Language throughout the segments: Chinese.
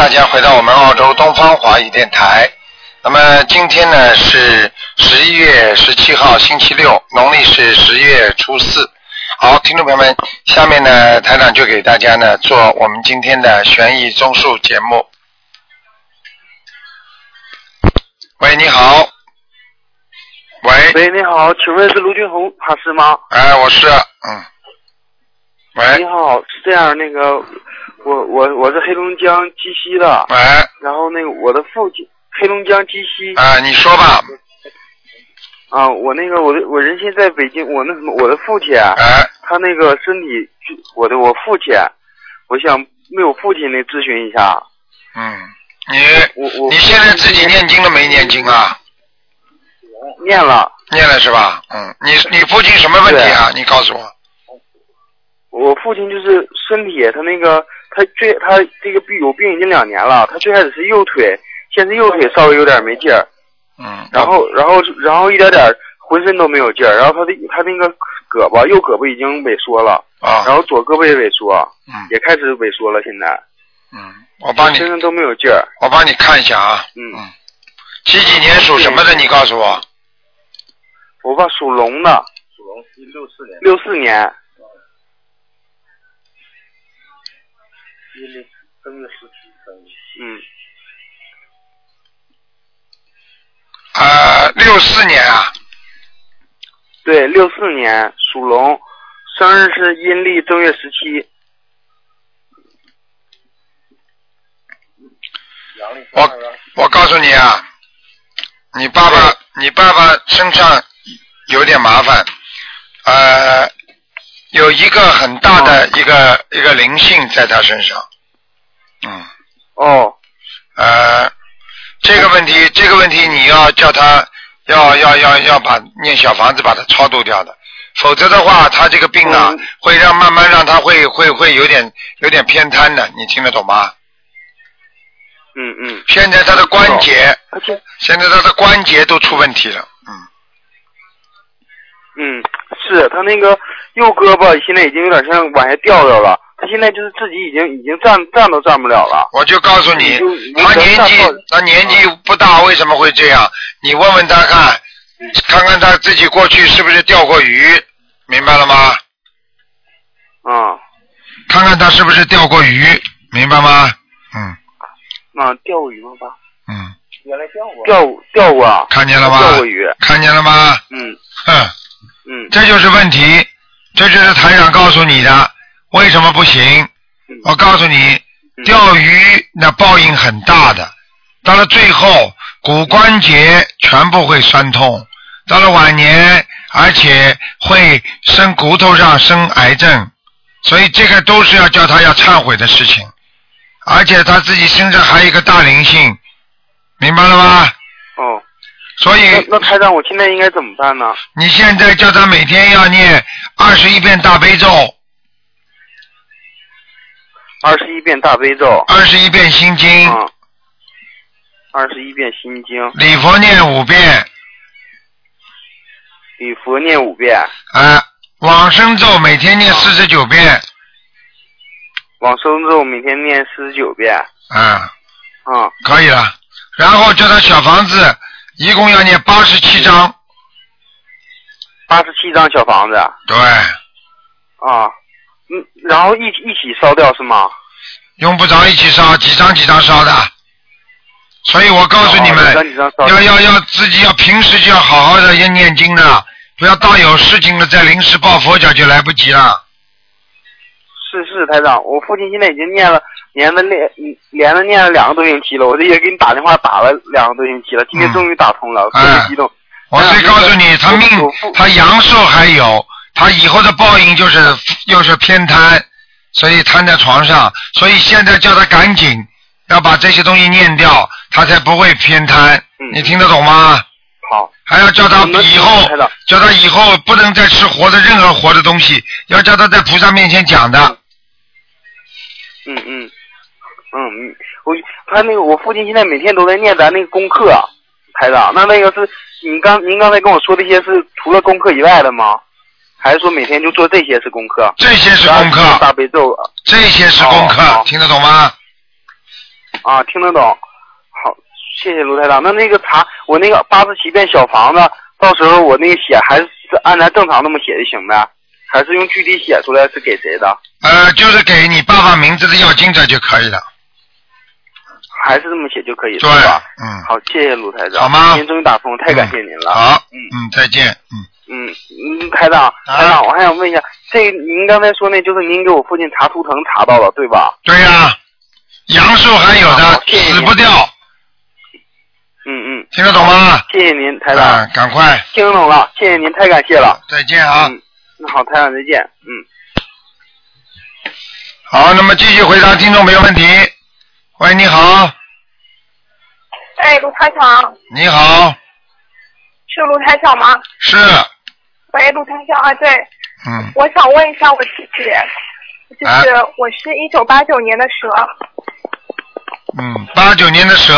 大家回到我们澳洲东方华语电台。那么今天呢是十一月十七号，星期六，农历是十月初四。好，听众朋友们，下面呢台长就给大家呢做我们今天的悬疑综述节目。喂，你好。喂。喂，你好，请问是卢俊宏法师吗？哎，我是，嗯。喂。你好，是这样，那个，我我我是黑龙江鸡西的。喂。然后那个我的父亲，黑龙江鸡西。啊，你说吧。啊，我那个我的我人现在北京，我那什么，我的父亲，哎，他那个身体，我的我父亲，我想为我父亲那咨询一下。嗯，你我我你现在自己念经了没念经啊？念了，念了是吧？嗯，你你父亲什么问题啊？你告诉我。我父亲就是身体，他那个他最他这个病有病已经两年了，他最开始是右腿，现在右腿稍微有点没劲儿，嗯。然后然后然后一点点浑身都没有劲儿，然后他的他那个胳膊右胳膊已经萎缩了，啊。然后左胳膊也萎缩，嗯。也开始萎缩了，现在。嗯，我帮你。身上都没有劲儿，我帮你看一下啊。嗯，几几年属什么的？你告诉我。我爸属龙的，属龙，六四年，六四年，正月十七生日。嗯，呃，六四年啊，对，六四年属龙，生日是阴历正月十七，阳历我我告诉你啊，你爸爸你爸爸身上有点麻烦，呃，有一个很大的一个、一个灵性在他身上，嗯，哦，呃，这个问题这个问题你要叫他要要要要把念小房子把它超度掉的，否则的话他这个病啊、嗯。会让慢慢让他会会会有点有点偏瘫的，你听得懂吗？嗯嗯，现在他的关节。现在他的关节都出问题了，嗯，嗯，是他那个右胳膊现在已经有点像往下掉掉了，他现在就是自己已经已经站站都站不了了。我就告诉你，他年纪他年纪不大，为什么会这样？你问问他看，看看他自己过去是不是钓过鱼，明白了吗？啊看看他是不是钓过鱼，明白吗？嗯啊，钓过鱼吗？爸？嗯，原来钓过。钓钓过啊，看见了吗？钓过鱼。看见了吗？嗯哼，嗯这就是问题，这就是台长告诉你的，为什么不行？嗯。我告诉你，嗯。钓鱼那报应很大的，到了最后骨关节全部会酸痛，到了晚年而且会生骨头上生癌症，所以这个都是要叫他要忏悔的事情，而且他自己身上还有一个大灵性，明白了吗？哦，所以那那台长，我现在应该怎么办呢？你现在叫他每天要念二十一遍大悲咒，二十一遍大悲咒，二十一遍心经，啊，二十一遍心经，礼佛念五遍，礼佛念五遍，啊，往生咒每天念四十九遍，往生咒每天念四十九遍，啊，啊，可以了。然后叫他小房子一共要念八十七章，八十七张小房子，对，啊，嗯，然后一起一起烧掉是吗？用不着一起烧，几张几张烧的。所以我告诉你们，要要要自己要平时就要好好的要念经的，不要到有事情了再临时抱佛脚就来不及了。是是，台长，我父亲现在已经念了，连着念，嗯连着念了两个多星期了。我这也给你打电话打了两个多星期了，今天嗯终于打通了，特哎别激动。我可以告诉你，他命他阳寿还有，他以后的报应就是又是偏瘫，所以瘫在床上，所以现在叫他赶紧要把这些东西念掉，他才不会偏瘫。嗯你听得懂吗？好，还要叫他以后叫他以后不能再吃活的任何活的东西，要叫他在菩萨面前讲的。嗯嗯嗯嗯，我他那个我父亲现在每天都在念咱那个功课，台长，那那个是您刚您刚才跟我说这些是除了功课以外的吗？还是说每天就做这些是功课？这些是功课大课，悲咒，这些是功课，哦听得懂吗？啊，听得懂。好，谢谢卢台长。那那个查我那个八十七遍小房子，到时候我那个写还是按咱正常那么写就行呗？还是用具体写出来是给谁的？呃，就是给你爸爸名字的要经者就可以了。还是这么写就可以对吧？，嗯，好，谢谢卢台长。好吗今天终于打通，太感谢您了。好，嗯嗯，再见，嗯，嗯嗯，台长，台长，我还想问一下，这您刚才说那就是您给我父亲查图腾查到了对吧？对呀、阳寿还有的，谢谢死不掉，嗯嗯，听得懂吗？谢谢您，台长，啊，赶快，听懂了，谢谢您，太感谢了。再见啊！嗯，那好，台长再见。嗯。好，那么继续回答听众朋友问题。喂，你好，哎，卢台长，你好，是卢台长吗？是，喂，卢台长啊，对，嗯，我想问一下我自己，就啊是我是一九八九年的蛇，嗯，八九年的蛇，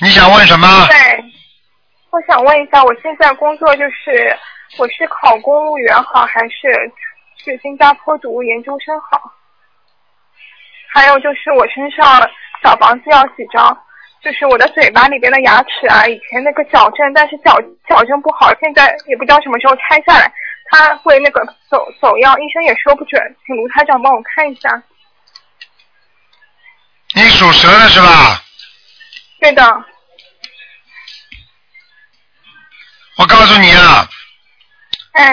你想问什么？对，我想问一下，我现在工作就是我是考公务员好，还是去新加坡读研究生好？还有就是我身上小房子要几张？就是我的嘴巴里边的牙齿啊，以前那个矫正，但是矫矫正不好，现在也不知道什么时候拆下来，它会那个走走样，医生也说不准，请卢台长帮我看一下。你属蛇的是吧？对的，我告诉你啊，哎，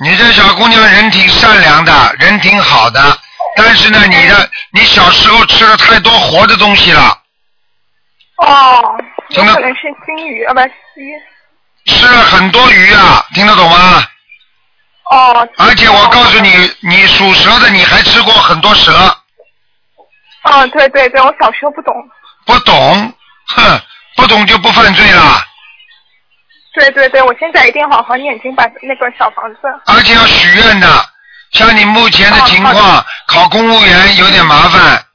你这小姑娘人挺善良的，人挺好的，但是呢，你的你小时候吃了太多活的东西了，哦，有听得可能是金鱼啊，不鱼。吃了很多鱼啊，听得懂吗？哦。而且我告诉你，你属蛇的，你还吃过很多蛇，嗯，对对对，我小时候不懂。不懂，哼，不懂就不犯罪了，对对对，我现在一定好好念经，把那个小房子。而且要许愿的。像你目前的情况，考公务员有点麻烦，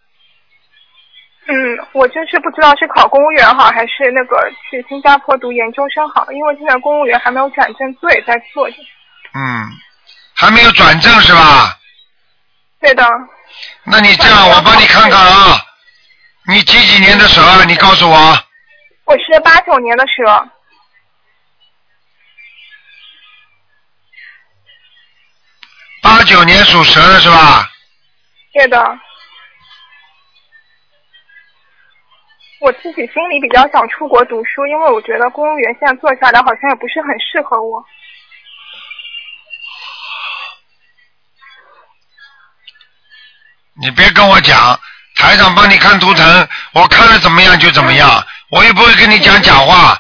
嗯，我就是不知道是考公务员好，还是那个去新加坡读研究生好，因为现在公务员还没有转正，做也在做着。嗯，还没有转正是吧？对的，那你这样，我帮你看看啊，你几几年的蛇啊？你告诉我。我是八九年的蛇。八九年属蛇的是吧？对的。我自己心里比较想出国读书，因为我觉得公务员现在做下来好像也不是很适合我。你别跟我讲，台长帮你看图腾，我看了怎么样就怎么样，我又不会跟你讲假话。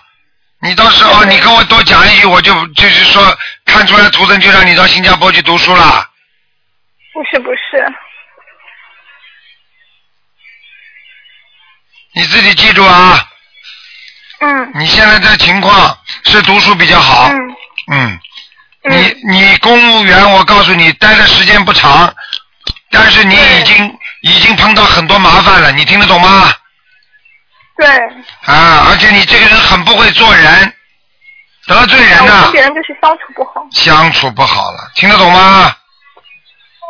你到时候你跟我多讲一句，我就就是说看出来图腾就让你到新加坡去读书了。不是不是，你自己记住啊，嗯你现在这情况是读书比较好，嗯你你公务员，我告诉你，待的时间不长，但是你已经已经碰到很多麻烦了，你听得懂吗？对。啊，而且你这个人很不会做人，得罪人我呐、跟别人就是相处不好。相处不好了，听得懂吗？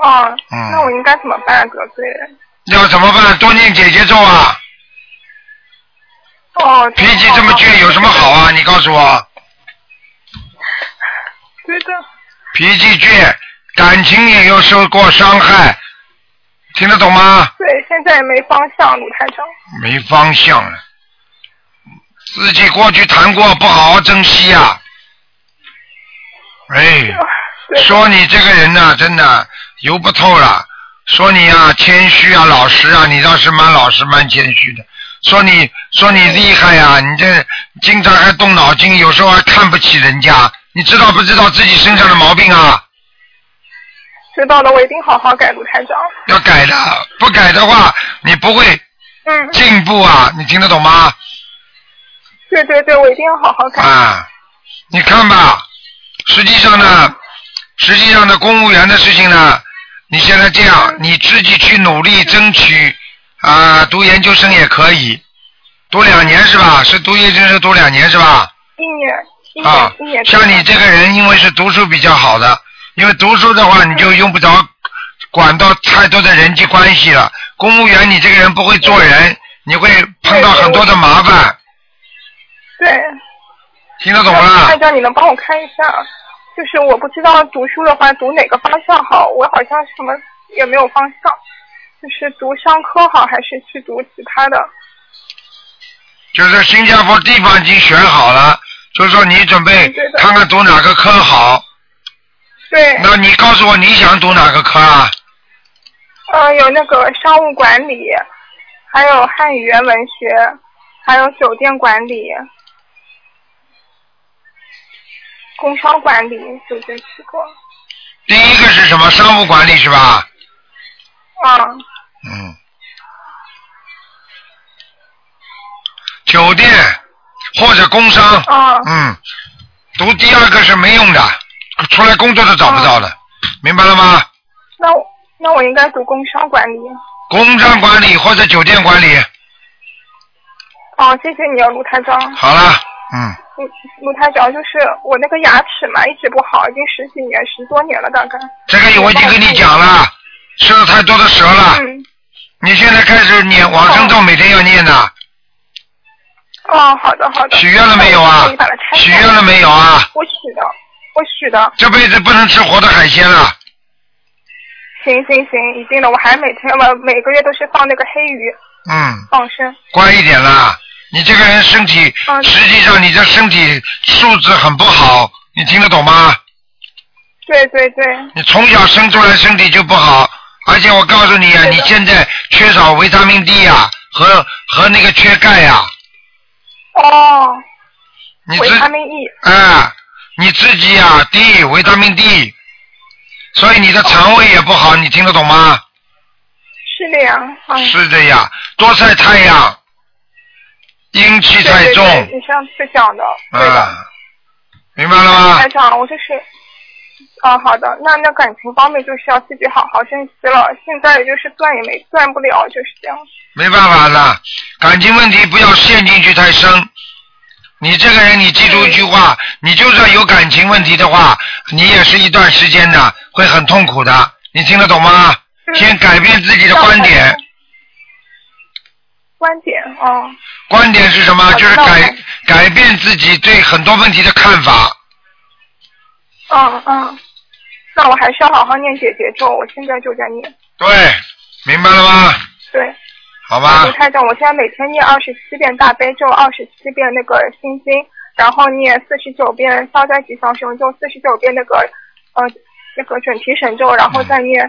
哦，嗯那我应该怎么办？得罪人？要怎么办？多念姐姐咒啊！哦。脾气这么倔有什么好啊？你告诉我，对的。脾气倔，感情也有受过伤害，听得懂吗？对，现在也没方向，鲁台长。没方向了，自己过去谈过，不好好珍惜呀、哎，说你这个人呐、真的油不透了。说你啊，谦虚啊，老实啊，你倒是蛮老实、蛮谦虚的。说你说你厉害呀、你这经常还动脑筋，有时候还看不起人家。你知道不知道自己身上的毛病啊？知道了，我一定好好改，卢台长。要改的，不改的话，你不会嗯，进步啊！你听得懂吗？对对对，我一定要好好改。啊，你看吧，实际上呢，实际上呢，公务员的事情呢，你现在这样，你自己去努力争取啊，读研究生也可以，读两年是吧？是读研究生读两年是吧？一年，一啊年，一年。，像你这个人，因为是读书比较好的，因为读书的话，你就用不着管到太多的人际关系了。公务员，你这个人不会做人，你会碰到很多的麻烦，对。听得懂吗台？长，你能帮我看一下？就是我不知道读书的话读哪个方向好，我好像什么也没有方向，就是读商科好还是去读其他的？就是新加坡地方已经选好了，就是说你准备看看读哪个科好。对，那你告诉我你想读哪个科啊？呃，有那个商务管理，还有汉语言文学，还有酒店管理，工商管理，就这几个。第一个是什么？商务管理是吧？啊，嗯。酒店或者工商，啊，嗯，读第二个是没用的，出来工作都找不到的，明白了吗？那我那我应该读工商管理。工商管理或者酒店管理，哦，谢谢你啊，卢台长。好了，嗯，卢卢台长，就是我那个牙齿嘛，一直不好，已经十几年、十多年了，大概。这个我已经跟你讲了，吃了太多的蛇了，嗯。你现在开始念往生咒，每天要念的，哦，好的好的。许愿了没有啊？许愿了没有啊？我许的，我许的。这辈子不能吃活的海鲜了，行行行，一定的，我还每天我每个月都是放那个黑鱼嗯，放生。乖一点啦。你这个人身体，嗯实际上你的身体素质很不好，你听得懂吗？对对对，你从小生出来身体就不好，而且我告诉你啊，你现在缺少维他命 D 呀、和和那个缺钙呀、哦，你维他命 E。啊，你自己呀、D 维他命 D，所以你的肠胃也不好，你听得懂吗？是的呀，嗯。是的呀，多晒太阳，阴气太重，对对对，你上次讲的，对的。啊，明白了吗台？长，我就是，啊，好的，那那感情方面就需要自己好好珍惜了。现在也就是断也没断不了，就是这样。没办法了，感情问题不要陷进去太深。你这个人，你记住一句话，你就算有感情问题的话，你也是一段时间的，会很痛苦的。你听得懂吗？嗯先改变自己的观点，观点哦，观点是什么？就是改改变自己对很多问题的看法。嗯嗯，那我还是要好好念姐姐咒，我现在就在念。对，明白了吗？对，好吧卢，台长，我现在每天念二十七遍大悲咒，二十七遍那个心经，然后念四十九遍消灾吉祥神咒，四十九遍那个呃那个准提神咒，然后再念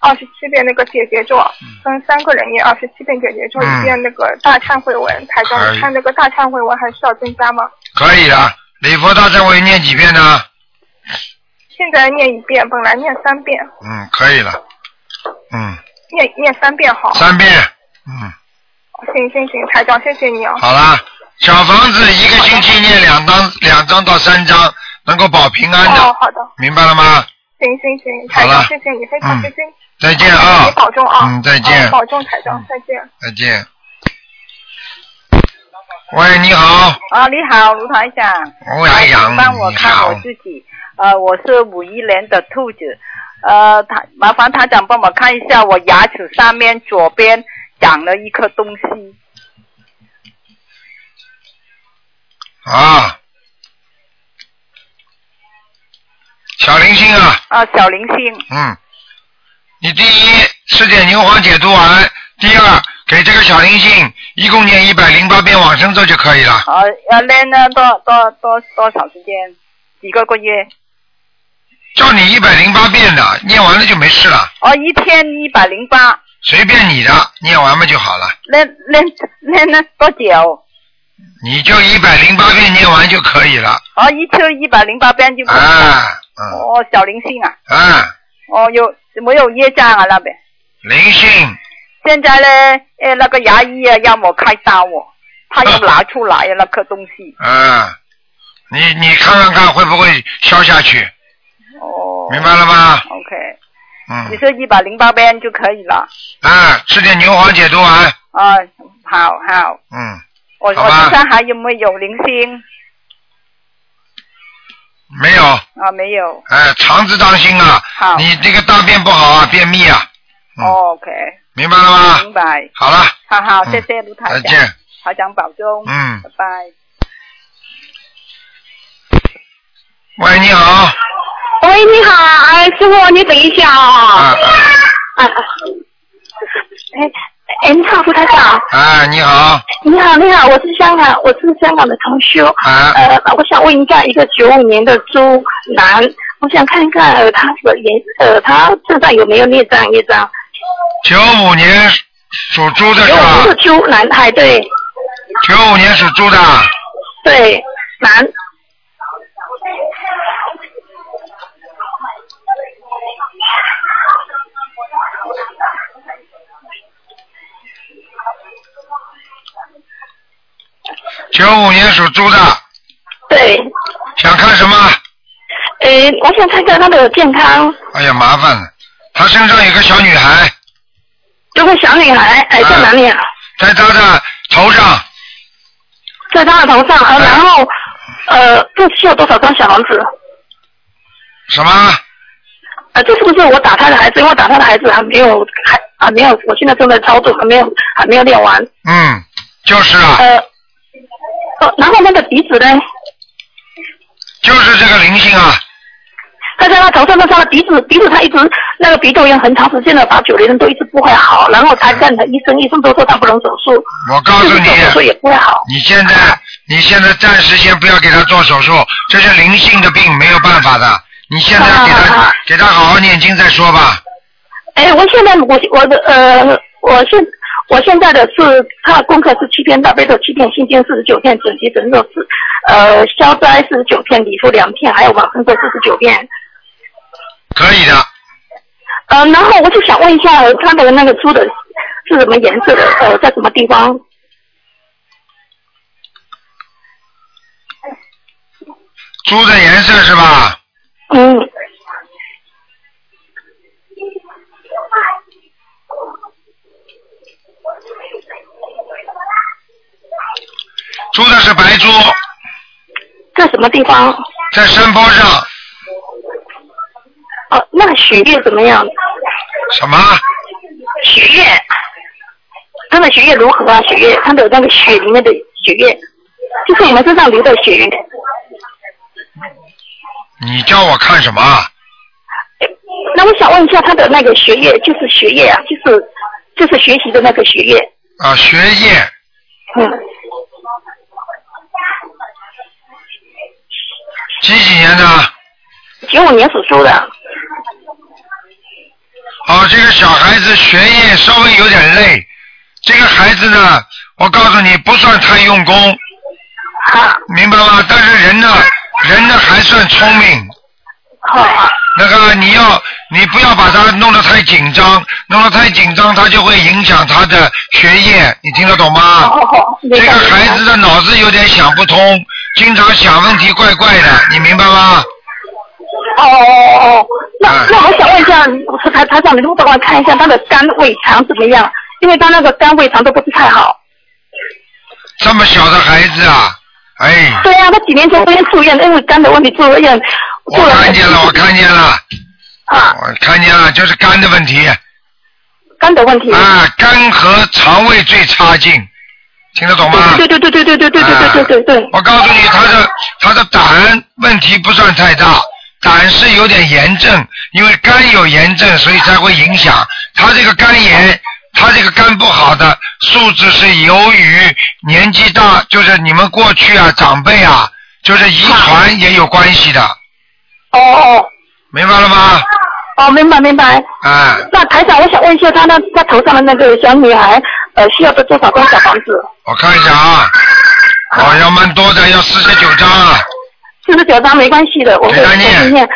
二十七遍那个解结咒，分三个人念二十七遍解结咒，嗯一遍那个大忏悔文。台长，你看那个大忏悔文还需要增加吗？可以的。礼佛大忏悔念几遍呢？现在念一遍，本来念三遍，嗯，可以了。嗯，念念三遍好。三遍。嗯。行行行，台长，谢谢你啊。好了，小房子一个星期念两张，两张到三张，能够保平安的，哦，好的，明白了吗？行行行，台好了长，谢谢你，非常嗯谢谢。再见啊你，保重啊。嗯再见嗯保重，台长，再见。再见。喂，你好，啊，你好，卢台长。欧阳阳，请帮我你好看我，自己。呃，我是五一年的兔子。呃，他麻烦台长帮我看一下，我牙齿上面左边长了一颗东西。啊，小灵星啊，啊，小灵星。嗯，你第一吃点牛黄解毒丸，第二给这个小灵星一共念一百零八遍往生咒就可以了。啊，要练呢多多多多少时间？几个个月？叫你一百零八遍的，念完了就没事了，哦，一天一百零八，随便你的，念完嘛就好了。那那那那多久？你就一百零八遍念完就可以了。哦，一天一百零八遍就可以了。啊，嗯，哦，小灵性啊。啊，哦，有没有业障啊那边？灵性，现在呢，呃，那个牙医啊要我开刀哦，他要拿出来啊那颗东西。啊，你你看看看会不会消下去，哦。明白了吗？OK，嗯你嗯，说一百零八遍就可以了。啊，吃点牛黄解毒丸，啊，好好，嗯，我我身上还有没有零星？没有，啊，没有。哎，肠子当心啊，好。你这个大便不好啊，便秘啊，OK，明白了吗？明白。好了，好好，嗯谢谢卢台长，再见。台长保重，嗯拜拜。喂，你好。喂，你好，哎，师傅，你等一下啊啊。啊啊啊。哎哎，你好，胡台长。啊，你好。你好，你好，我是香港，我是香港的同修。啊呃，我想问一下，一个九五年的猪男，我想看一看呃他的颜呃他身上有没有孽障孽障。九五年属猪的是吧九五年？的猪男孩，对九五年属猪的，对男。九五年属猪的，对，想看什么？诶，我想看看他的健康。哎呀，麻烦了，他身上有个小女孩，有个小女孩，哎，在哪里啊？在他的头上，在他的头上，呃，哎然后，呃，这需要多少张小房子？什么？呃，这是不是我打他的孩子？因为我打他的孩子还没有，还还没有，我现在正在操作，还没有，还没有练完。嗯，就是啊，呃，呃，然后那个鼻子呢？就是这个灵性啊，他在他头上，那他的鼻子，鼻子他一直那个鼻窦炎很长时间了，八九年都一直不会好，然后他看他医生，医生都说他不能手术，我告诉你手术也不会好。你现在你现在暂时先不要给他做手术，这是灵性的病，没有办法的。你现在给他给他好好念经再说吧。哎，我现在我我的呃，我现我现在的是他的功课是七篇大悲咒七篇心经四十九篇整齐神咒四呃消灾四十九篇礼佛两片还有往生咒四十九遍。可以的，呃，然后我就想问一下呃他的那个猪的是什么颜色的？呃，在什么地方？猪的颜色是吧？嗯，猪的是白猪，在什么地方？在山坡上。哦，那个血液怎么样？什么？血液，他的血液如何啊？血液，他的那个血里面的血液，就是我们身上流的血液。你叫我看什么？那我想问一下，他的那个学业，就是学业啊，就是就是学习的那个学业，啊，学业嗯，几几年的？九五年属猪的，哦，这个小孩子学业稍微有点累。这个孩子呢，我告诉你，不算太用功，啊，明白吗？但是人呢，人呢还算聪明。那个你要，你不要把他弄得太紧张，弄得太紧张，他就会影响他的学业，你听得懂吗？好好好，这个孩子的脑子有点想不通，经常想问题怪怪的，你明白吗？哦哦哦哦，那哎。那我想问一下，我台台长，你能不能帮我看一下他的肝胃肠怎么样？因为他那个肝胃肠都不是太好。这么小的孩子啊，哎，对啊，他几年前都要住院，因为肝的问题住了院，住我看见了，我看见了，啊，我看见了，就是肝的问题。肝的问题。啊，肝和肠胃最差劲，听得懂吗？对对对对对对对对对对对对对。我告诉你，他的他的胆问题不算太大，胆是有点炎症，因为肝有炎症，所以才会影响他这个肝炎。他这个肝不好的素质是由于年纪大，就是你们过去啊长辈啊，就是遗传也有关系的，哦哦明白了吗？哦，明白明白。啊，那台长，我想问一下，他那他头上的那个小女孩，呃，需要多少张小房子？我看一下啊，哦，要蛮多的，要四十九张啊，四十九张没关系的，我会念会念。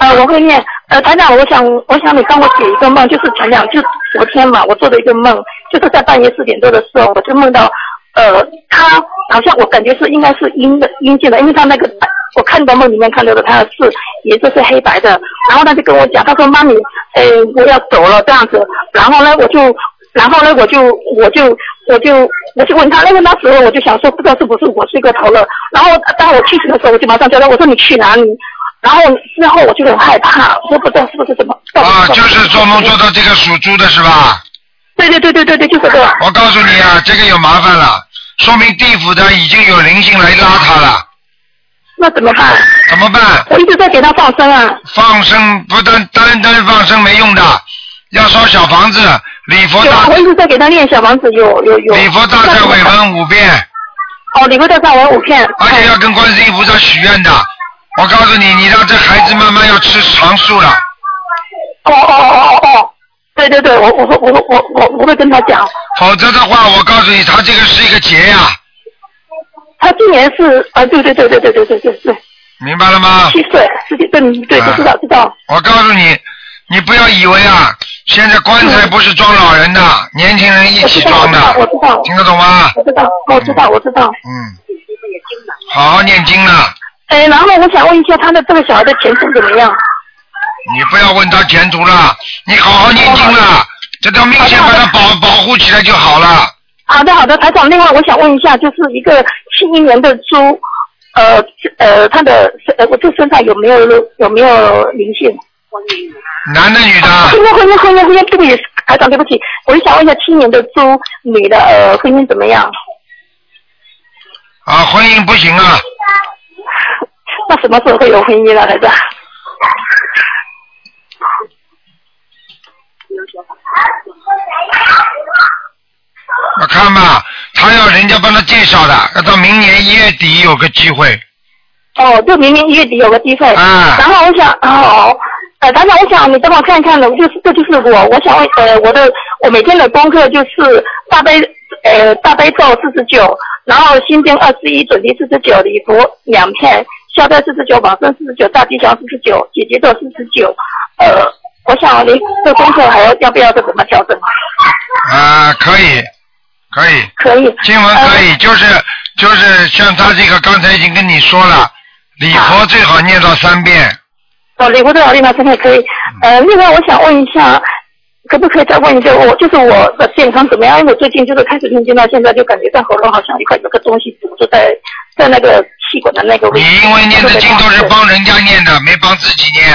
呃，我会念。呃，台长，我想我想你帮我解一个梦，就是前两就昨天嘛，我做的一个梦，就是在半夜四点多的时候，我就梦到，呃，他好像我感觉是应该是阴的阴间的，因为他那个我看到梦里面看到的他是颜色是黑白的，然后他就跟我讲，他说妈咪，呃，我要走了这样子，然后呢，我就然后呢，我就我就我就我就问他，因为那时候我就想说，不知道是不是我睡过头了。然后当我清醒的时候，我就马上叫他，我说你去哪里？然后之后我就很害怕，我说不知道是不是什么。啊，就是做梦做到这个属猪的是吧？对对对对对对，就是这个。我告诉你啊，啊，这个有麻烦了，说明地府的已经有灵性来拉他了，那怎么办？怎么办？我一直在给他放生啊。放生不单单单放生没用的，要烧小房子，礼佛大我一直在给他念小房子，有有有。礼佛大忏悔文五遍，哦，礼佛大忏文五遍。而且要跟观世音菩萨许愿的。我告诉你，你让这孩子慢慢要吃长素了。哦哦哦哦哦，对对对，我我会我会我我我会跟他讲。否则的话，我告诉你，他这个是一个劫呀、他今年是啊，对对对对对对对对对，明白了吗？七岁，十几对对，啊知道知道。我告诉你，你不要以为啊，现在棺材不是装老人的，年轻人一起装的知道，，我知道，听得懂吗？我知道，我知道，我知道。嗯，好好念经了，哎，然后我想问一下，他的这个小孩的前程怎么样？你不要问他前途了，你好好念经了，这条命先把它保保护起来就好了。好的，好的，台长。另外，我想问一下，就是一个七一年的猪，呃呃，他的呃，我这身上有没有有没有灵性？男的女的？婚姻婚姻婚姻婚姻，对不起，台长，对不起，我就想问一下，七年的猪女的呃婚姻怎么样？啊，婚姻不行啊，那什么时候会有婚姻啊，台长？我看吧，他要人家帮他介绍的，要到明年一月底有个机会。哦，就明年一月底有个机会。啊然后我想，哦，呃，台长，我想你帮我看一看呢，就是这就是我，我想问，呃，我的我每天的功课就是大悲，呃，大悲咒四十九，然后心经二十一，准提四十九，礼佛两片，消灾四十九，往生四十九，大吉祥四十九，姐姐咒四十九，呃，我想您这功课还要要不要再怎么调整？啊，可以，可以，可以。经文可以，就是就是像他这个刚才已经跟你说了，礼佛最好念到三遍。哦，礼佛最好念到三遍可以。呃，另外我想问一下，可不可以再问一个，我就是我的健康怎么样？因为我最近就是开始念经到现在，就感觉在喉咙好像一块有个东西堵住在在那个气管的那个位置。你因为念的经都是帮人家念的，没帮自己念，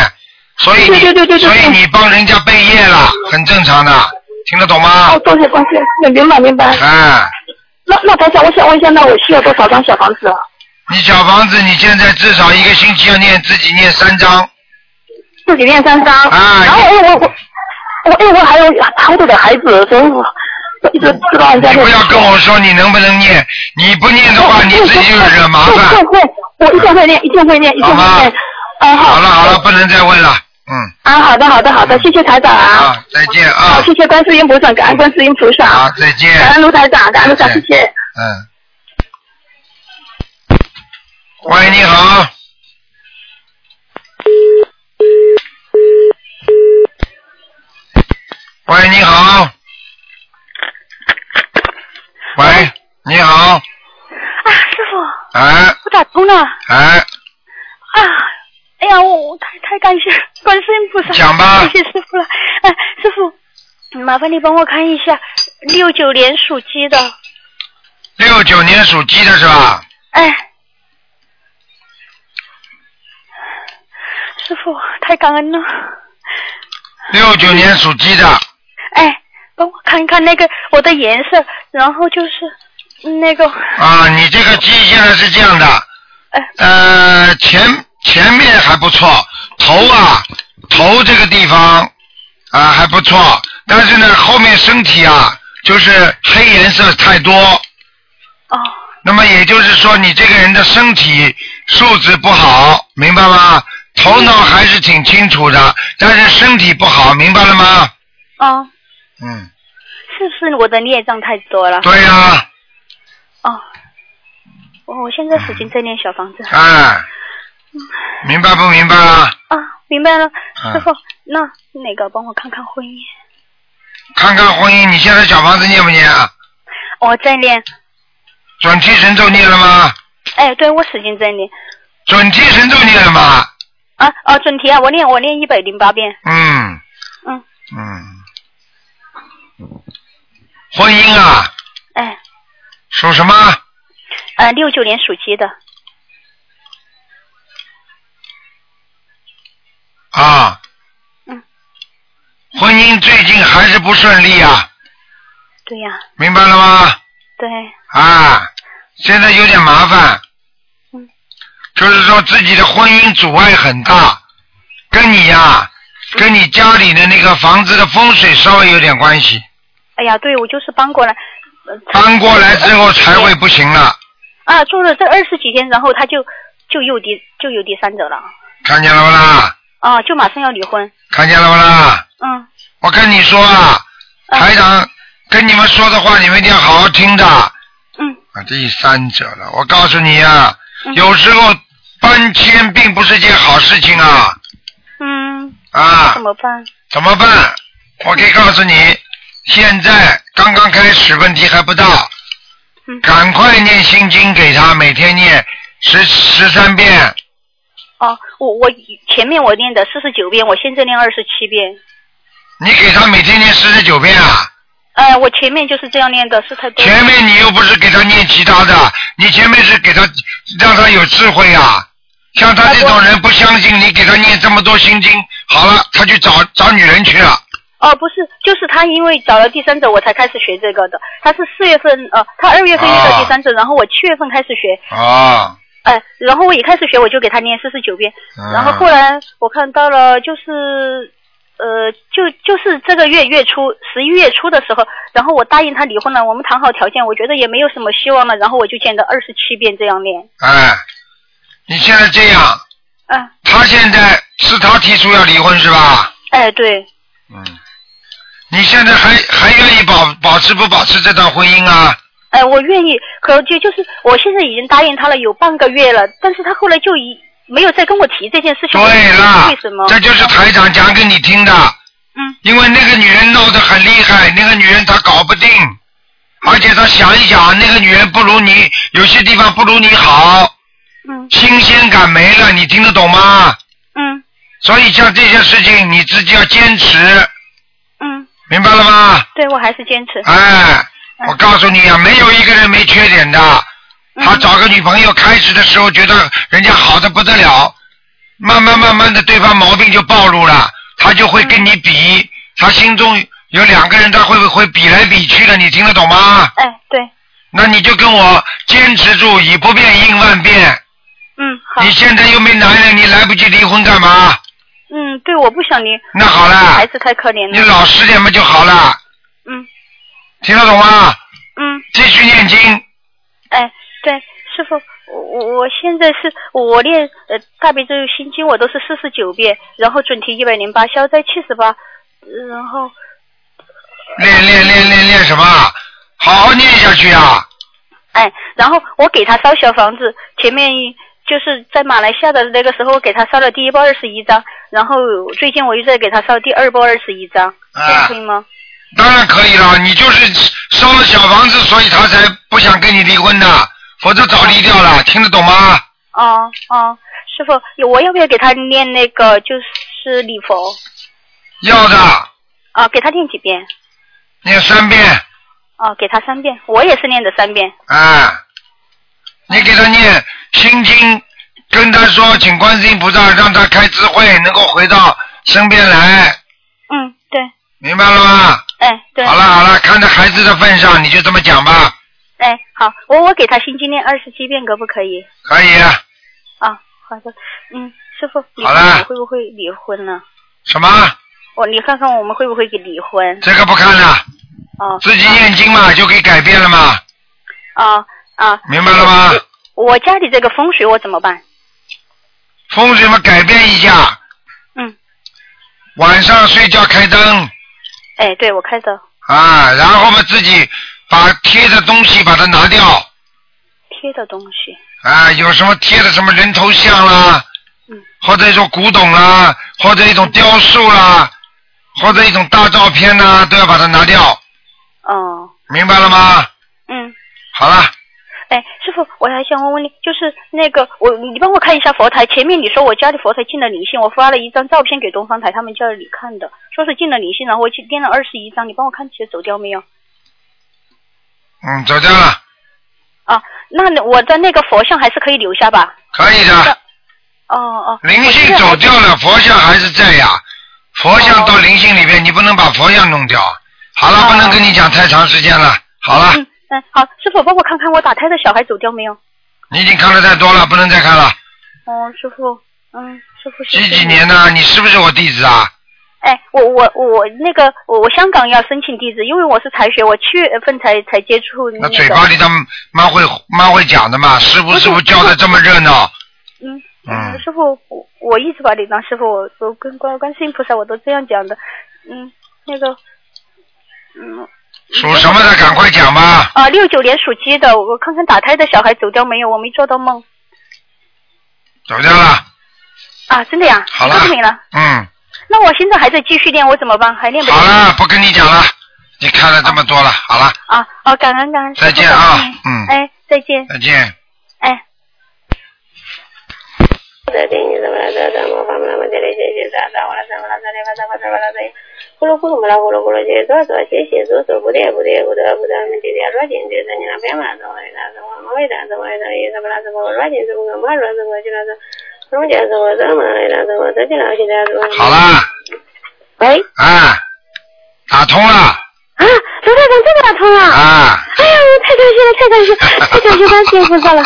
所以你所以你帮人家背业了，很正常的，听得懂吗哦，？多谢关心，明白明白。哎，那那台长，我想问一下，那我需要多少张小房子啊？你小房子你现在至少一个星期要念自己念三张，自己念三张。啊然后我我我我因为我还有好多的孩子，所以我我一直不知道人家你不要跟我说你能不能念，你不念的话你自己就惹麻烦。会会会，我一定会念，一定会念，一定会念。啊好。好了好了，不能再问了，嗯，啊，好的好的好的，谢谢台长啊。啊，再见好，啊，谢谢观世音菩萨，感恩观世音菩萨。啊，再见。感恩卢台长，感恩卢台长，谢谢。嗯。喂，你好。喂，你好。喂，你好。啊，师傅，哎我打通了。哎，啊，哎呀，我我太太感谢 讲吧谢谢师傅了。哎，师傅，麻烦你帮我看一下六九年属鸡的，六九年属鸡的是吧？哎，师傅太感恩了。六九年属鸡的，哎，帮我看看那个我的颜色，然后就是那个，啊，你这个鸡现在是这样的，哎呃，前前面还不错，头啊，头这个地方啊还不错，但是呢，后面身体啊，就是黑颜色太多，哦，那么也就是说，你这个人的身体素质不好，明白吗？头脑还是挺清楚的，但是身体不好，明白了吗？哦，嗯，是不是我的孽障太多了？对呀、哦，我我现在使劲在念小房子。哎，明白不明白啊？啊，明白了，嗯师傅，那那个帮我看看婚姻，看看婚姻，你现在小房子念不念啊？我在念，准提神咒念了吗？哎，对我使劲在念，准提神咒念了吗？啊哦，准提啊，我念我念一百零八遍，嗯嗯，嗯。婚姻啊，哎，属什么？呃，六九年属鸡的，啊。嗯。婚姻最近还是不顺利啊，对呀、明白了吗？对，啊，现在有点麻烦。嗯。就是说自己的婚姻阻碍很大，跟你呀、跟你家里的那个房子的风水稍微有点关系。哎呀，对我就是搬过来。呃搬过来之后才会不行了，啊，住了这二十几天，然后他就就又第就有第三者了，看见了不啦？啊，就马上要离婚。看见了不啦？嗯我跟你说啊，台长跟你们说的话，你们一定要好好听的。嗯。啊，第三者了，我告诉你啊，嗯有时候搬迁并不是件好事情啊嗯，啊怎，么办？怎么办？我可以告诉你，现在刚刚开始，问题还不大，嗯赶快念心经给他，每天念十十三遍，哦，我我前面我念的四十九遍，我现在念二十七遍。你给他每天念四十九遍啊。呃，我前面就是这样念的，是太多。前面你又不是给他念其他的，你前面是给他让他有智慧啊。像他这种人不相信你给他念这么多心经，好了，他去找找女人去了。哦，不是，就是他因为找了第三者，我才开始学这个的。他是四月份，呃，他二月份遇到第三者，然后我七月份开始学，啊，哎、然后我一开始学我就给他念四十九遍，嗯然后后来我看到了就是。呃，就就是这个月月初，十一月初的时候，然后我答应他离婚了，我们谈好条件，我觉得也没有什么希望了，然后我就见到二十七遍这样念。哎，你现在这样，嗯，他现在是他提出要离婚是吧？哎，对，嗯，你现在还还愿意保保持不保持这段婚姻啊？哎，我愿意，可就就是我现在已经答应他了有半个月了，但是他后来就一没有再跟我提这件事情。对了为什么？，这就是台长讲给你听的。嗯。因为那个女人闹得很厉害，那个女人她搞不定，而且她想一想，那个女人不如你，有些地方不如你好。嗯。新鲜感没了，你听得懂吗？嗯。所以像这些事情，你自己要坚持，嗯，明白了吗？对我还是坚持。哎，我告诉你啊，没有一个人没缺点的。嗯他找个女朋友，开始的时候觉得人家好的不得了，慢慢慢慢的对方毛病就暴露了，他就会跟你比，他心中有两个人，他会不会比来比去的？你听得懂吗？哎，对，那你就跟我坚持住，以不变应万变。嗯，好。你现在又没男人，你来不及离婚干嘛？嗯，对，我不想离。那好了孩子太可怜了。你老实点嘛就好了，嗯听得懂吗？嗯，继续念经，哎，对，师傅，我我我现在是我念呃大悲咒心经，我都是四十九遍，然后准提一百零八，消灾七十八，然后练练练练练什么？好好念下去啊！哎，然后我给他烧小房子，前面就是在马来西亚的那个时候，我给他烧了第一波二十一张，然后最近我又在给他烧第二波二十一张，这样啊可以吗？当然可以了，你就是烧了小房子，所以他才不想跟你离婚的，否则早离掉了，听得懂吗？哦哦，师傅，我要不要给他念那个就是礼佛？要的，啊，给他念几遍？念三遍，哦，给他三遍，我也是念的三遍。啊，你给他念心经，跟他说，请观世音菩萨让他开智慧，能够回到身边来，嗯，对，明白了吗？哎，对。好了好了，看在孩子的份上，你就这么讲吧，哎，好，我我给他心经念二十七遍，可不可以？可以。啊，好的，嗯，师傅，你好了看看我会不会离婚呢？什么？我你看看我们会不会给离婚？这个不看了，哦，自己念经嘛，就可以改变了嘛，啊啊，明白了吗？我家里这个风水我怎么办？风水嘛，改变一下。嗯。晚上睡觉开灯哎，对，我开的啊，然后嘛自己把贴的东西把它拿掉贴的东西。啊，有什么贴的什么人头像啦，嗯，或者一种古董啦，或者一种雕塑啦，或者一种大照片呐，都要把它拿掉，哦，明白了吗？嗯。好了，哎，师傅，我还想问问你，就是那个我，你帮我看一下佛台。前面你说我家里佛台进了灵性，我发了一张照片给东方台，他们叫你看的，说是进了灵性，然后我去垫了二十一张，你帮我看起来走掉没有？嗯，走掉了，啊，那我的那个佛像还是可以留下吧？可以的。哦哦。灵性走掉了，佛像还是在呀。佛像到灵性里面，你不能把佛像弄掉。好了，不能跟你讲太长时间了。好了，嗯嗯，好，师傅帮我看看我打胎的小孩走掉没有？你已经看的太多了，不能再看了。哦，师傅，嗯，师傅。几几年的？你是不是我弟子啊？哎，我我我那个我我香港要申请地址，因为我是才学，我七月份才才接触那那。嘴巴里头蛮会蛮会讲的嘛，师傅师傅叫的这么热闹。嗯。嗯师傅，我我一直把你当师傅，我我跟观观世音菩萨我都这样讲的。嗯，那个，嗯。属什么的？赶快讲吧。啊，六九年属鸡的，我看看打胎的小孩走掉没有？我没做到梦。走掉了。啊，真的呀？好了告诉你了。嗯，那我现在还在继续练，我怎么办？还练不练？好了，不跟你讲了，你看了这么多了，好了，啊啊，感恩感恩。再见啊嗯哎，再见。再见。哎。咕噜咕噜嘛啦咕噜咕噜去左左斜斜左左不对不对不得不得没对对软进对的你那边嘛怎么的怎么我为啥怎么的意思不啦怎么软进怎么个嘛软怎么就那是中间怎么怎么来了怎么就那现在怎么好啦。喂。啊，打通了。啊，卢台长真的打通了。啊。哎呀，我太感谢了，太感谢，太感谢观世音菩萨了。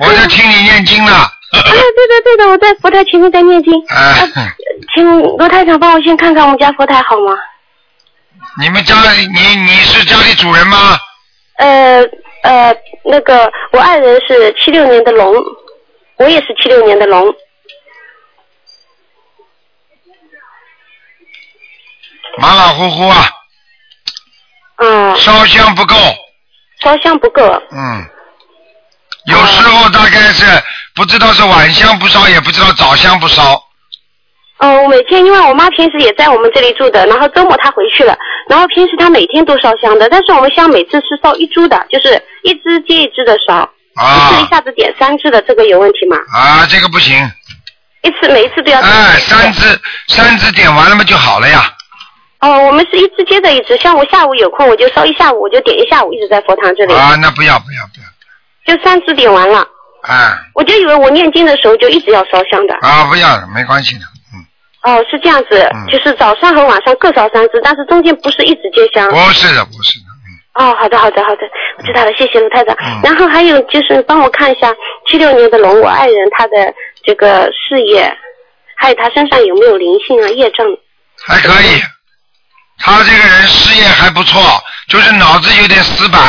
我在听你念经呢。哎，对的对的，我在佛台前面在念经。啊，请罗台长帮我先看看我们家佛台好吗？你们家里你你是家里主人吗？呃呃，那个我爱人是七六年的龙，我也是七六年的龙。马马虎虎啊。嗯。烧香不够。烧香不够。嗯。有时候大概是不知道是晚香不烧，也不知道早香不烧。嗯，我每天因为我妈平时也在我们这里住的，然后周末她回去了，然后平时她每天都烧香的，但是我们香每次是烧一株的，就是一支接一支的烧，啊不是一下子点三支的，这个有问题吗？啊，这个不行。一次每一次都要。哎，三支三支点完了嘛就好了呀。哦，我们是一支接着一支，像我下午有空我就烧一下午，我就点一下午，一直在佛堂这里。啊，那不要不要不要，就三支点完了，哎，我就以为我念经的时候就一直要烧香的。啊不要了，没关系的。哦，是这样子，嗯就是早上和晚上各烧三支，但是中间不是一直接香。不是的，不是的。哦，好的，好的，好的，我知道了，谢谢卢太长。嗯然后还有就是帮我看一下七六年的龙，我爱人他的这个事业，还有他身上有没有灵性啊、业障？还可以。他这个人事业还不错，就是脑子有点死板，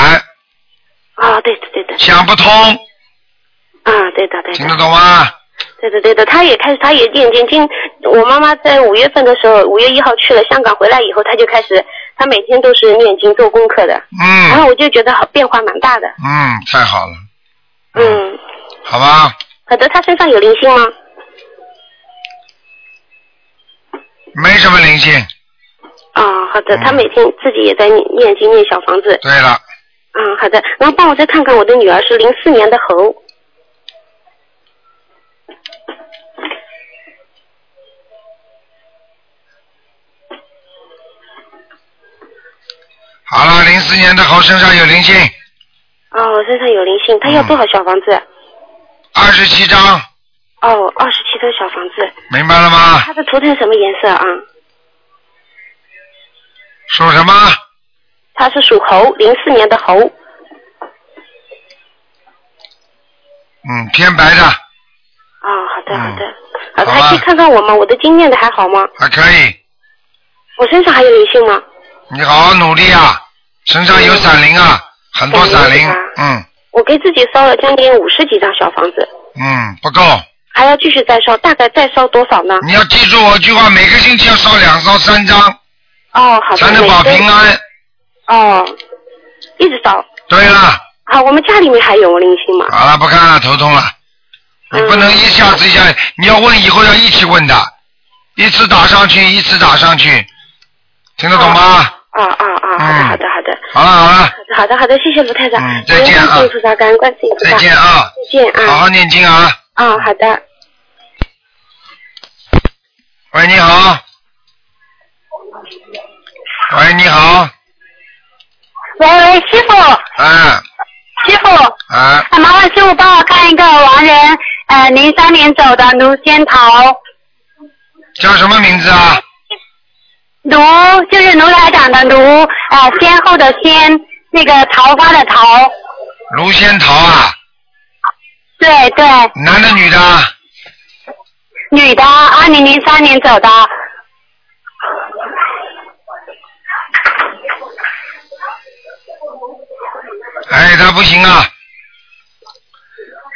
啊、对对，对对。想不通，啊，对的，对的。听得懂吗？对的，对的，他也开始，他也念经经。我妈妈在五月份的时候，五月一号去了香港，回来以后，他就开始，他每天都是念经做功课的。嗯然嗯后我就觉得好变化蛮大的。嗯，太好了，嗯，好吧，好的，他身上有灵性吗？没什么灵性。啊、好的，他每天自己也在念念经念小房子。对了，嗯，好的，然后帮我再看看我的女儿是零四年的猴。好了，零四年的猴身上有灵性，哦，我身上有灵性，他要多少小房子？二十七张，哦，二十七张小房子。明白了吗？他的图腾什么颜色啊？属什么？他是属猴，零四年的猴。嗯，偏白的，哦，好的，好的，好的，好吧还可以看看我吗？我的经验的还好吗？还可以。我身上还有灵性吗？你好好努力啊，身上有闪灵啊，很多闪灵，嗯我给自己烧了将近五十几张小房子，嗯，不够。还要继续再烧，大概再烧多少呢？你要记住我一句话，每个星期要烧两烧三张，哦，好的，才能保平安。哦，一直烧。对了，好，我们家里面还有灵性吗？好了，不看了，头痛了。你不能一下子一下，你要问以后要一起问的，一次打上去，一次打上去，听得懂吗？啊啊啊！好的，好的，好的。好了好了，好的，好的，好的，谢谢卢太长。嗯再见啊感恩观世音菩萨，感恩观世音菩萨。再见啊，再见啊。好好念经啊。啊，好的。喂，你好。喂，你好。喂喂，师傅，啊师傅，啊，啊麻烦师傅帮我看一个亡人，呃，零三年走的卢仙桃，叫什么名字啊？卢就是卢台长的卢，呃，先后的先，那个桃花的桃，卢仙桃啊，对对，男的女的？女的，二零零三年走的。哎，他不行啊，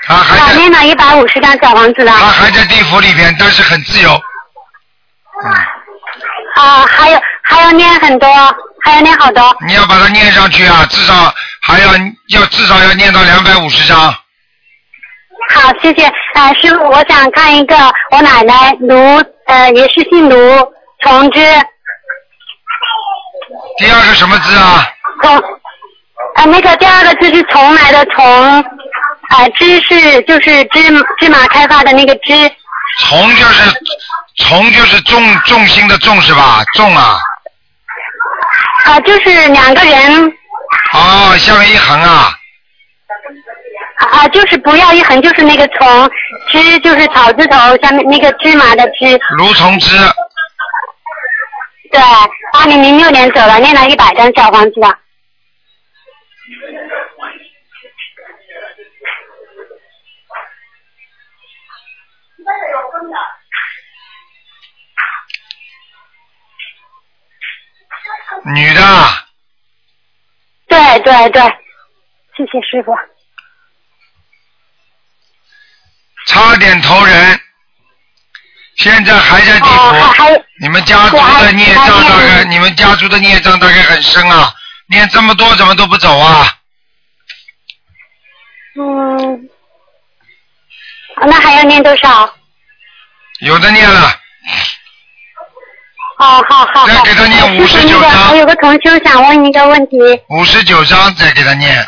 他还我在念了一百五十张小房子了。他还在地府里边，但是很自由。啊，还有还要念很多，还要念好多。你要把它念上去啊，至少还要要至少要念到两百五十张。好，谢谢。呃，师傅，我想看一个我奶奶卢，呃，也是姓卢，从之，第二个什么字啊？从，呃，那个第二个字是从来的从，呃，芝是就是芝芝麻开发的那个芝，从就是从就是重重心的重是吧？重啊，啊、就是两个人，哦，下面一横啊，啊、就是不要一横，就是那个从，枝就是草字头下面那个芝麻的芝，卢从枝，对，二零零六年走了，念了一百张小黄子了。女的啊，对对对，谢谢师傅。差点投人，现在还在地哦府。你们家族的孽障大概，你们家族的孽障大概很深啊，念这么多怎么都不走啊？嗯，那还要念多少？有的念了，哦，好好好。再给他念五十九章我有个同修想问一个问题。五十九章再给他念。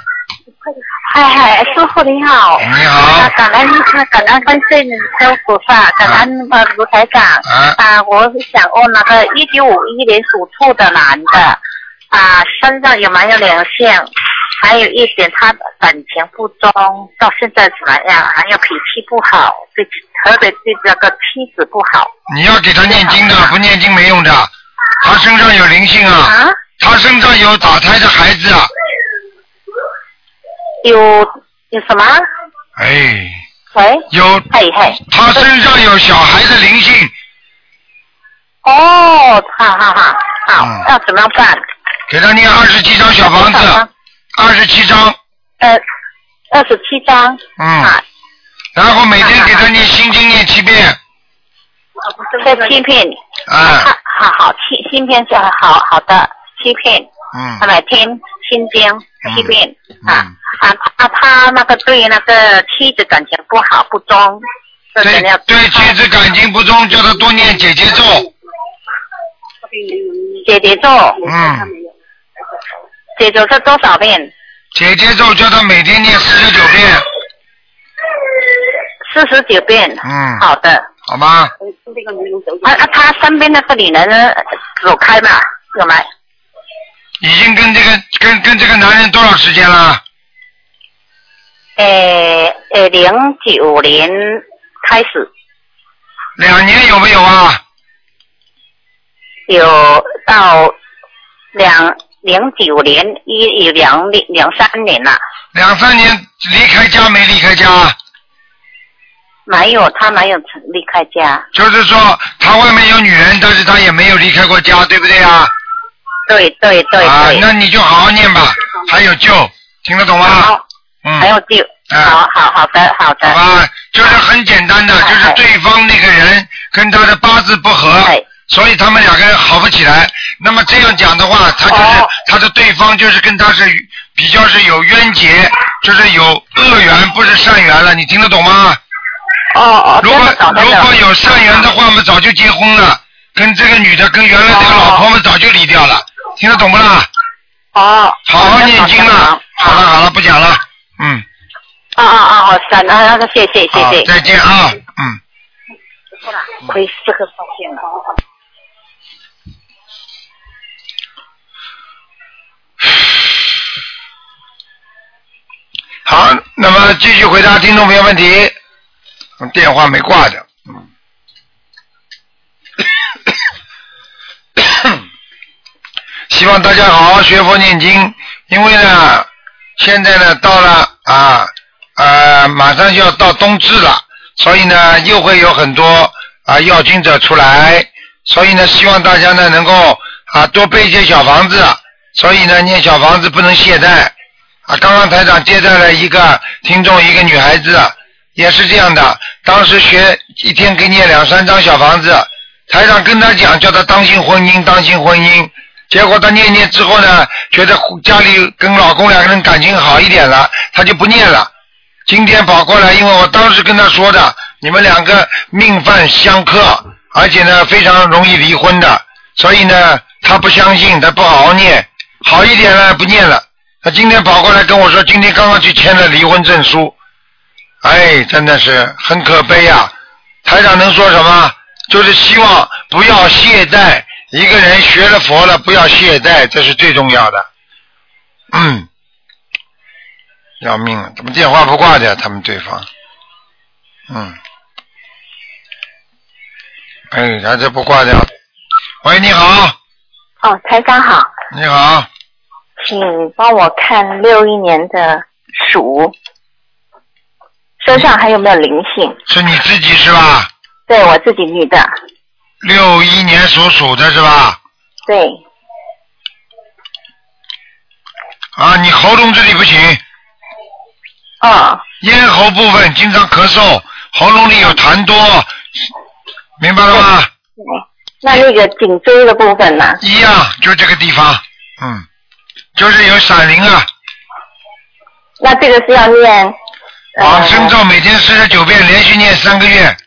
嗨嗨，师傅你好。你好。感恩感恩观世音菩菩萨，感恩呃卢台长。啊。我想问那个一九五一年属兔的男的，啊，身上有没有灵性？还有一点，他的感情不忠，到现在怎么样？还有脾气不好，对，特别对这个妻子不好。你要给他念经的，不念经没用的。他身上有灵性啊，啊他身上有打胎的孩子啊。有有什么？哎，喂。有。嘿嘿。他身上有小孩的灵性。哦，好好好，好，要怎么办？给他念二十七张小房子，二十七张，呃，二十七张。嗯，然后每天给他念心经念七遍，这七片。啊。好好，七芯片是好好的七片。嗯。他每天心经七遍。啊啊啊！他那个对那个妻子感情不好不忠，对？对妻子感情不忠，叫他多念姐姐咒。姐姐咒。嗯。姐姐是多少遍？姐姐咒叫他每天念四十九遍。四十九遍。嗯。好的。好吗？啊啊！他身边那个女人呢走开嘛？有没？已经跟这个跟跟这个男人多少时间了？呃呃，零九年开始两年有没有啊？有到两零九年一有两两两三年了，两三年离开家没离开家？没有，他没有离开家。就是说他外面有女人，但是他也没有离开过家，对不对啊？对对对啊，那你就好好念吧，还有救，听得懂吗？嗯。还有救。好好好的好的。好吧，就是很简单的，就是对方那个人跟他的八字不合，所以他们两个人好不起来。那么这样讲的话，他就是、哦他的对方就是跟他是比较是有冤结，就是有恶缘，不是善缘了。你听得懂吗？哦哦，如果如果有善缘的话，我们早就结婚了，跟这个女的跟原来这个老婆们早就离掉了。听得懂不啦？哦。好好念经了。好了好了，不讲了。嗯。啊啊啊！好，感恩，谢谢谢谢。再见啊，嗯。亏这个发现了。好，那么继续回答听众朋友问题。电话没挂的，嗯。希望大家好好学佛念经，因为呢，现在呢到了啊呃马上就要到冬至了，所以呢又会有很多啊要经者出来，所以呢希望大家呢能够啊多备一些小房子，所以呢念小房子不能懈怠啊。刚刚台长接待了一个听众，一个女孩子也是这样的，当时学一天给念两三张小房子，台长跟他讲叫他当心婚姻，当心婚姻。结果她念念之后呢，觉得家里跟老公两个人感情好一点了，她就不念了。今天跑过来，因为我当时跟她说的，你们两个命犯相克，而且呢非常容易离婚的，所以呢她不相信，她不好好念，好一点了不念了。他今天跑过来跟我说，今天刚刚去签了离婚证书，哎，真的是很可悲呀。台长能说什么？就是希望不要懈怠。一个人学了佛了，不要懈怠，这是最重要的。嗯，要命了，怎么电话不挂的？他们对方，嗯，哎，他这不挂掉。喂，你好。哦，台长好。你好。请帮我看六一年的鼠，身上还有没有灵性？是你自己是吧？对我自己女的。六一年属鼠的是吧？对。啊，你喉咙这里不行。啊。咽喉部分经常咳嗽，喉咙里有痰多，明白了吗？对。那那个颈椎的部分呢？一样，就这个地方，嗯，就是有闪灵啊。那这个是要念。往生咒每天四十九遍，连续念三个月。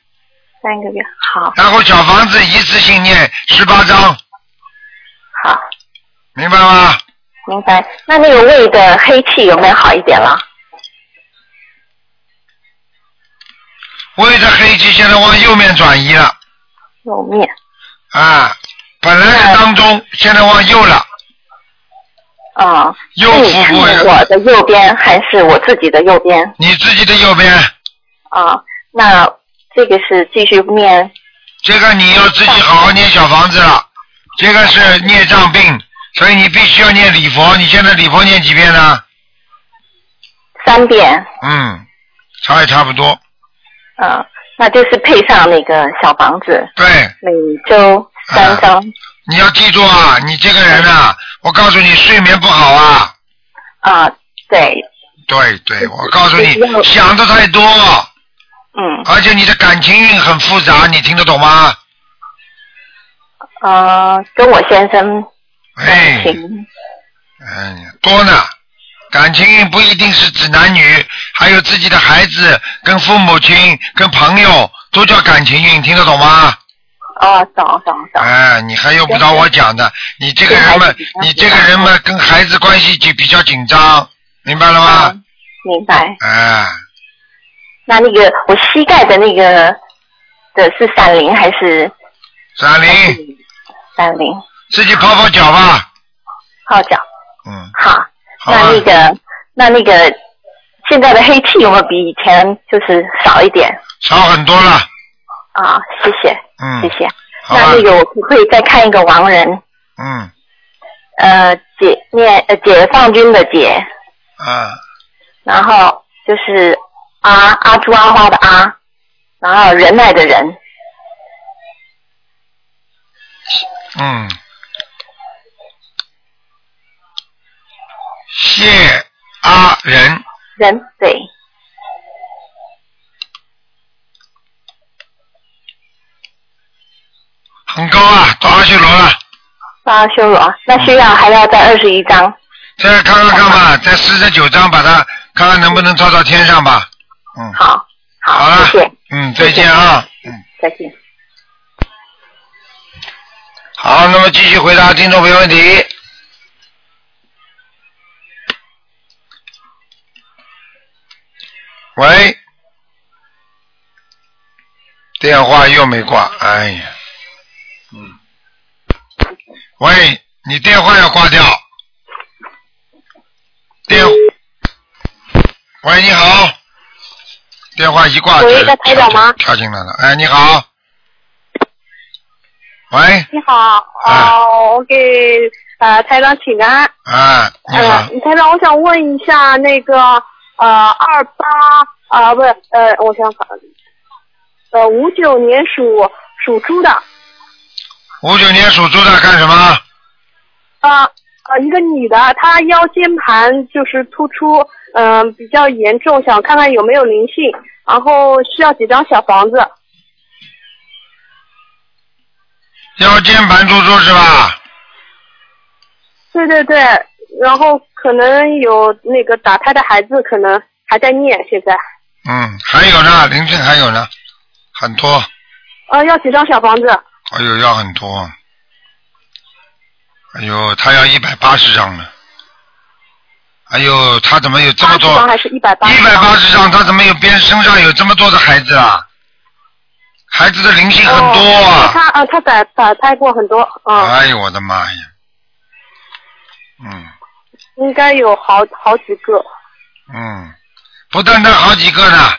三个月好，然后小房子一次性念十八章，好，明白吗？明白。那那个胃的黑气有没有好一点了？胃的黑气现在往右面转移了。右面。啊，本来是当中，现在往右了。啊。右腹部。我的右边还是我自己的右边？你自己的右边。啊，那。这个是继续念，这个你要自己好好念小房子了。这个是孽障病，所以你必须要念礼佛。你现在礼佛念几遍呢？三遍。嗯，差也差不多。啊，那就是配上那个小房子。对。每周三张。你要记住啊，你这个人啊，我告诉你，睡眠不好啊。啊，对。对对，我告诉你，想的太多。嗯，而且你的感情运很复杂，你听得懂吗？呃，跟我先生感情，哎，多呢。感情运不一定是指男女，还有自己的孩子、跟父母亲、跟朋友，都叫感情运，听得懂吗？哦，懂懂懂。哎，你还用不着我讲的，你这个人嘛，你这个人嘛，跟孩子关系就比较紧张，明白了吗？明白。哎。那那个我膝盖的那个的是闪灵还是？闪灵。闪灵。自己泡泡脚吧。泡脚。嗯。好。那那个那那个现在的黑气有没有比以前就是少一点？少很多了。啊，谢谢。嗯。谢谢。那那个我可不可以再看一个亡人？嗯。呃，解念呃解放军的解。啊。然后就是。阿阿朱阿花的阿，然后仁爱的仁。嗯。谢阿仁。仁对。很高啊，到阿修罗了。到阿修罗，那需要还要再二十一张。再看看看吧，再四十九张，把它看看能不能抄到天上吧。嗯，好，好，谢谢，嗯，再见啊，嗯，再见。好，那么继续回答听众朋友问题。喂，电话又没挂，哎呀，嗯，喂，你电话要挂掉，电，喂，你好。电话一挂，喂，在台长吗？跳进来了，哎，你好。喂。你好，啊，我给呃，台长请安。啊，你好呃，台长，我想问一下那个呃二八啊不是呃我想想呃五九年属属猪的五九年属猪的干什么？啊啊一个女的，她腰间盘就是突出，嗯、比较严重，想看看有没有灵性，然后需要几张小房子。腰间盘突出是吧？对对对，然后可能有那个打胎的孩子，可能还在念，现在嗯，还有呢，灵性还有呢，很多，呃要几张小房子？哎呦，要很多。哎呦，他要一百八十张呢。哎呦，他怎么有这么多？张还是一百八？一百八十张，他怎么有边身上有这么多的孩子啊？孩子的灵性很多哦、啊！他呃他打打胎过很多，嗯，哎呦，我的妈呀！嗯应该有好好几个。嗯，不单单好几个呢，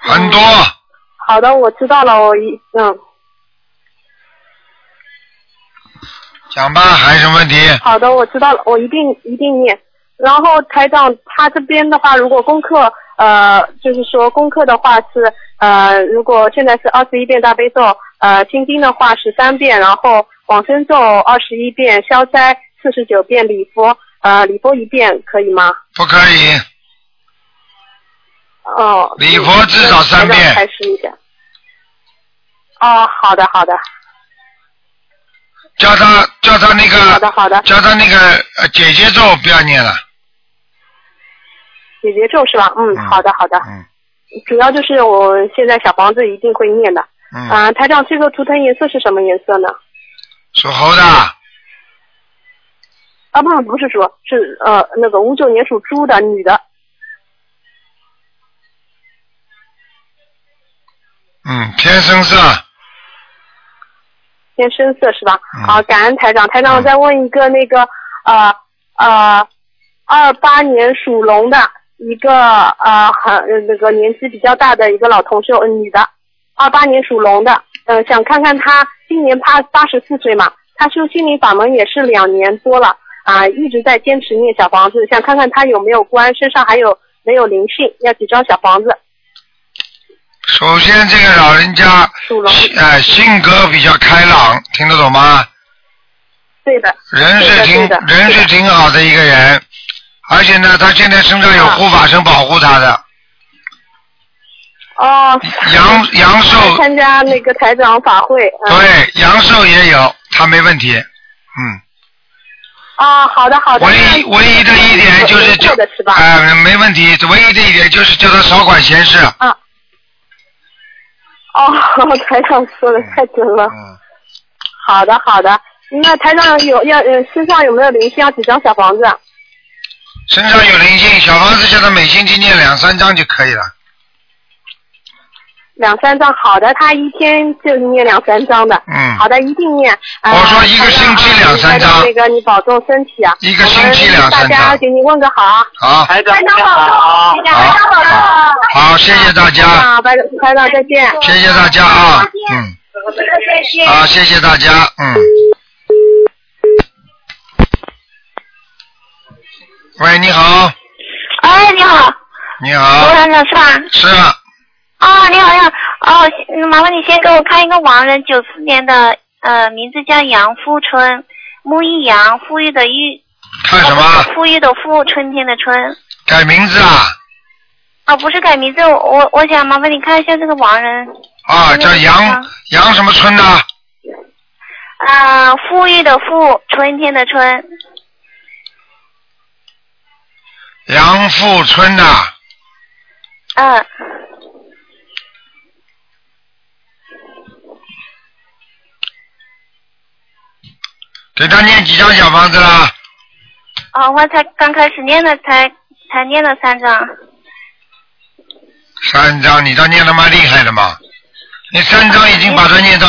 很多。好的，我知道了，我一嗯，讲吧，还有什么问题？好的，我知道了，我一定一定念。然后台长他这边的话，如果功课呃，就是说功课的话是呃，如果现在是二十一遍大悲咒，呃，心经的话十三遍，然后往生咒二十一遍，消灾四十九遍，礼佛呃礼佛一遍可以吗？不可以，哦。礼佛至少三遍台长开示一下。哦，好的好的。叫他叫他那个，好的好的。叫他那个呃姐姐咒不要念了，姐姐咒是吧？嗯，好的好的。嗯。主要就是我现在小房子一定会念的。嗯。啊，台长，这个图腾颜色是什么颜色呢？属猴的，啊，不不是说，是呃那个五九年属猪的女的。嗯，偏深色，偏深色是吧？嗯好，感恩台长。台长，我再问一个那个呃呃二八年属龙的一个呃很呃那个年纪比较大的一个老同事，呃女的，二八年属龙的，呃想看看她今年八八十四岁嘛，她修心灵法门也是两年多了啊、一直在坚持念小房子，想看看她有没有关，身上还有没有灵性，要几张小房子？首先这个老人家，哎，性格比较开朗，听得懂吗？对的。人是挺人是挺好的一个人，而且呢，他现在身上有护法神保护他的，哦。阳阳寿参加那个台长法会。嗯、对，阳寿也有，他没问题。嗯，啊，好的好的。唯一唯一的一点就是叫的是吧？哎、没问题，唯一的一点就是叫他少管闲事。啊。哦，台长说的太准了。嗯。好的好的，那台长有要呃身上有没有灵性？要几张小房子？啊身上有灵性，小房子现在每星期念两三张就可以了。两三张，好的，他一天就念两三张的。嗯好的，一定念。啊、我说一个星期两三张那个你保重身体啊。一个星期两三大家给你问个好啊。好，台长好，台长保重。好，谢谢大家，啊，台台长再见。谢谢大家啊，嗯，再见好，谢谢大家，嗯。喂，你好，哎，你好，你好罗，台长是吧？是啊，啊，你好，你好，哦，嗯麻烦你先给我看一个亡人，九四年的，呃，名字叫杨富春，木易杨，富裕的裕，看什么？富裕的富，春天的春。改名字啊？啊，不是改名字，我我想麻烦你看一下这个亡人。啊，叫杨杨什么春呢？啊，富裕的富，春天的春。杨富春呐，嗯。给他念几张小房子了？哦，我才刚开始念了，才才念了三张。三张，你倒念的蛮厉害的嘛。你三张已经把它念到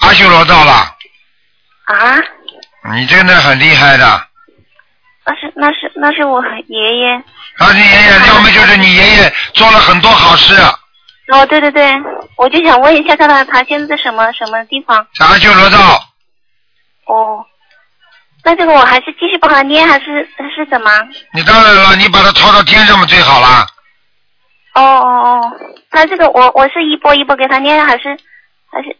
阿修罗道了，啊？你真的很厉害的。那是那是那是我爷爷。啊，你爷爷，要么就是你爷爷做了很多好事，哦，对对对，我就想问一下，看看他现在在什么什么地方？在阿修罗道。哦，那这个我还是继续帮他念，还是是怎么？你当然了，你把它抄到天上嘛最好啦。哦哦哦，那这个我我是一波一波给他念，还是还是？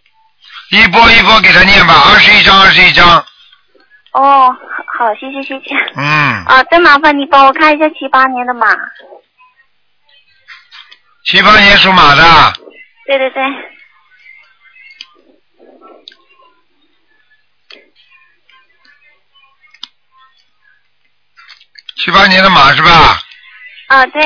一波一波给他念吧，二十一章，二十一章。哦，好，好谢谢谢谢。嗯，啊，再麻烦你帮我看一下七八年的马。七八年属马的，对对对。七八年的马是吧？啊，对。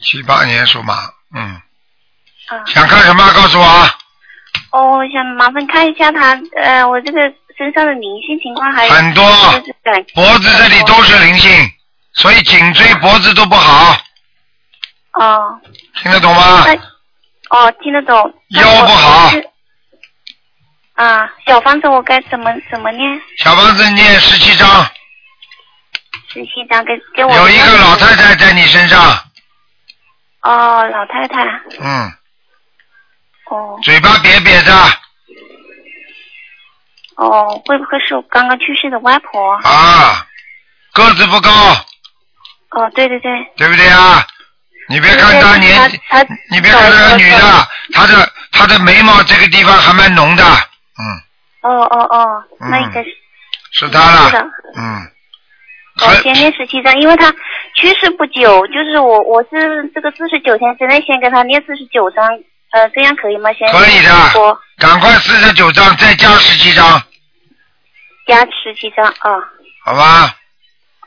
七八年属马，嗯，啊。想看什么？告诉我啊。哦，我想麻烦看一下他呃，我这个身上的灵性情况还有很多脖子这里都是灵性，所以颈椎、脖子都不好，哦。听得懂吗？哦，听得懂。腰不好。啊，小房子我该怎么怎么念？小房子念十七章，十七章给给我。有一个老太太在你身上，哦，老太太。嗯，哦嘴巴瘪瘪的哦，会不会是我刚刚去世的外婆？啊，个子不高，哦，对对对。对不对啊？你别看她年纪，你别看这个女的，她的她的眉毛这个地方还蛮浓的，嗯哦哦哦，那应该是是她了是的。嗯，我先念十七张，因为他去世不久，就是我我是这个四十九天之内先跟他念四十九张，呃，这样可以吗？先可以的赶快四十九张再加十七张，加十七张啊。好吧？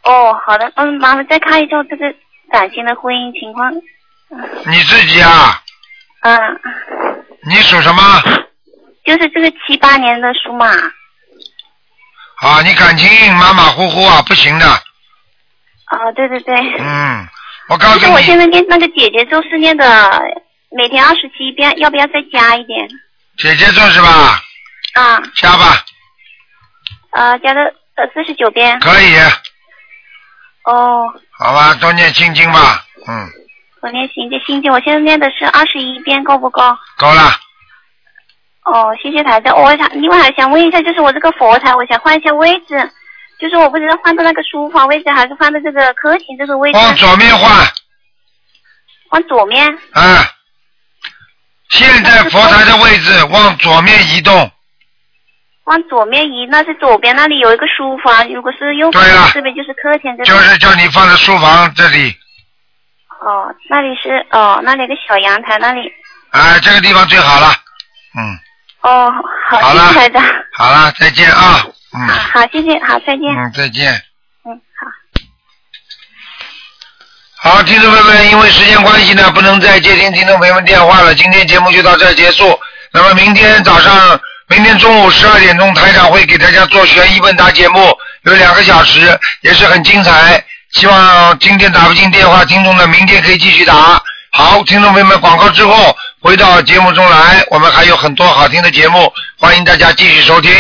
哦，好的，嗯，麻烦再看一下这个感情的婚姻情况。你自己啊，嗯，你属什么？就是这个七八年的属马。啊，你感情马马虎虎啊，不行的。啊，对对对。嗯，我告诉你是我现，在念那个姐姐咒是念的每天二十七遍，要不要再加一点？姐姐做是吧？啊，加吧，呃，加到呃四十九遍。可以，哦，好吧，多念心经吧，嗯，我念心经，心经我现在念的是二十一遍，够不够？够了。哦，谢谢台长。我想另外还想问一下，就是我这个佛台，我想换一下位置，就是我不知道换到那个书房位置，还是换到这个客厅这个位置。往左面换。往左面。嗯，现在佛台的位置往左面移动，往左面移，那是左边那里有一个书房，如果是右边这边就是客厅这边。就是叫你放在书房这里，哦，那里是哦，那里有个小阳台那里。哎，这个地方最好了。嗯哦，好，好了谢谢台长。好了，再见啊，嗯好，谢谢，好，再见。嗯，再见。嗯，好。好，听众朋友们，因为时间关系呢，不能再接听听众朋友们电话了。今天节目就到这儿结束。那么明天早上，明天中午十二点钟，台长会给大家做悬疑问答节目，有两个小时，也是很精彩。希望今天打不进电话，听众呢明天可以继续打。好，听众朋友们，广告之后回到节目中来，我们还有很多好听的节目，欢迎大家继续收听。